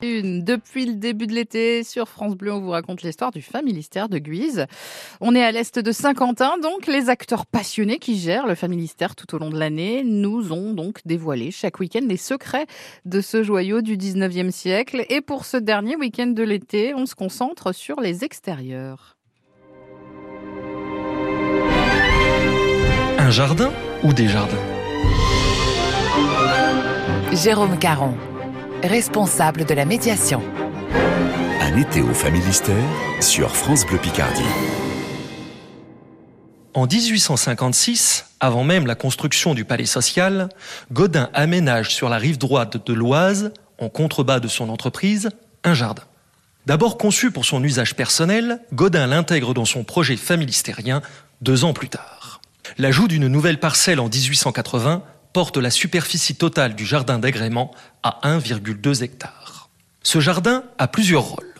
Une. Depuis le début de l'été, sur France Bleu, on vous raconte l'histoire du Familistère de Guise. On est à l'est de Saint-Quentin, donc les acteurs passionnés qui gèrent le Familistère tout au long de l'année nous ont donc dévoilé chaque week-end les secrets de ce joyau du 19e siècle. Et pour ce dernier week-end de l'été, on se concentre sur les extérieurs. Un jardin ou des jardins? Jérôme Caron responsable de la médiation. Un été au Familistère sur France Bleu Picardie. En 1856, avant même la construction du palais social, Godin aménage sur la rive droite de l'Oise, en contrebas de son entreprise, un jardin. D'abord conçu pour son usage personnel, Godin l'intègre dans son projet familistérien deux ans plus tard. L'ajout d'une nouvelle parcelle en 1880 porte la superficie totale du jardin d'agrément à 1,2 hectares. Ce jardin a plusieurs rôles.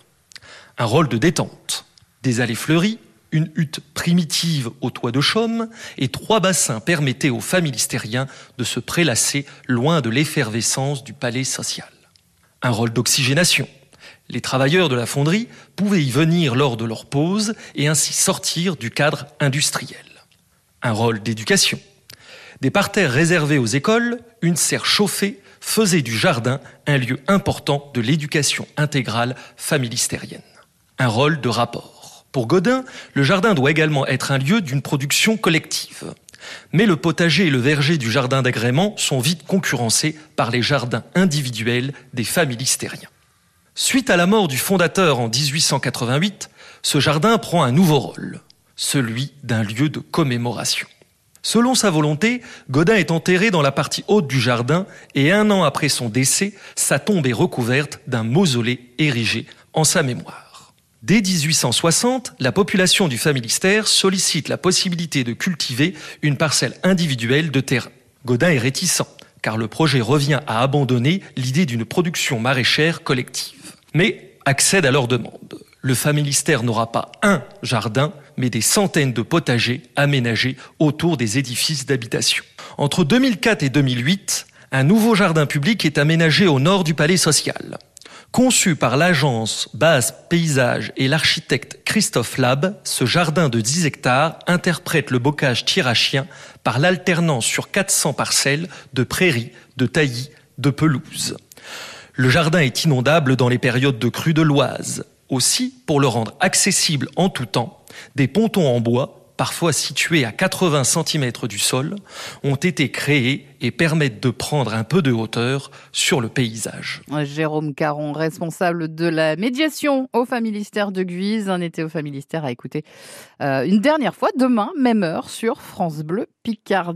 Un rôle de détente, des allées fleuries, une hutte primitive au toit de chaume et trois bassins permettaient aux familistériens de se prélasser loin de l'effervescence du palais social. Un rôle d'oxygénation. Les travailleurs de la fonderie pouvaient y venir lors de leur pause et ainsi sortir du cadre industriel. Un rôle d'éducation des parterres réservés aux écoles, une serre chauffée faisait du jardin un lieu important de l'éducation intégrale familistérienne. Un rôle de rapport. Pour Godin, le jardin doit également être un lieu d'une production collective. Mais le potager et le verger du jardin d'agrément sont vite concurrencés par les jardins individuels des familistériens. Suite à la mort du fondateur en 1888, ce jardin prend un nouveau rôle, celui d'un lieu de commémoration. Selon sa volonté, Godin est enterré dans la partie haute du jardin et un an après son décès, sa tombe est recouverte d'un mausolée érigé en sa mémoire. Dès 1860, la population du Familistère sollicite la possibilité de cultiver une parcelle individuelle de terrain. Godin est réticent, car le projet revient à abandonner l'idée d'une production maraîchère collective. Mais accède à leur demande le familistère n'aura pas un jardin, mais des centaines de potagers aménagés autour des édifices d'habitation. Entre 2004 et 2008, un nouveau jardin public est aménagé au nord du palais social. Conçu par l'agence Base Paysage et l'architecte Christophe Lab, ce jardin de 10 hectares interprète le bocage tirachien par l'alternance sur 400 parcelles de prairies, de taillis, de pelouses. Le jardin est inondable dans les périodes de crue de l'Oise. Aussi, pour le rendre accessible en tout temps, des pontons en bois, parfois situés à 80 cm du sol, ont été créés et permettent de prendre un peu de hauteur sur le paysage. Jérôme Caron, responsable de la médiation au Familistère de Guise, un été au Familistère à écouter euh, une dernière fois demain, même heure, sur France Bleu Picardie.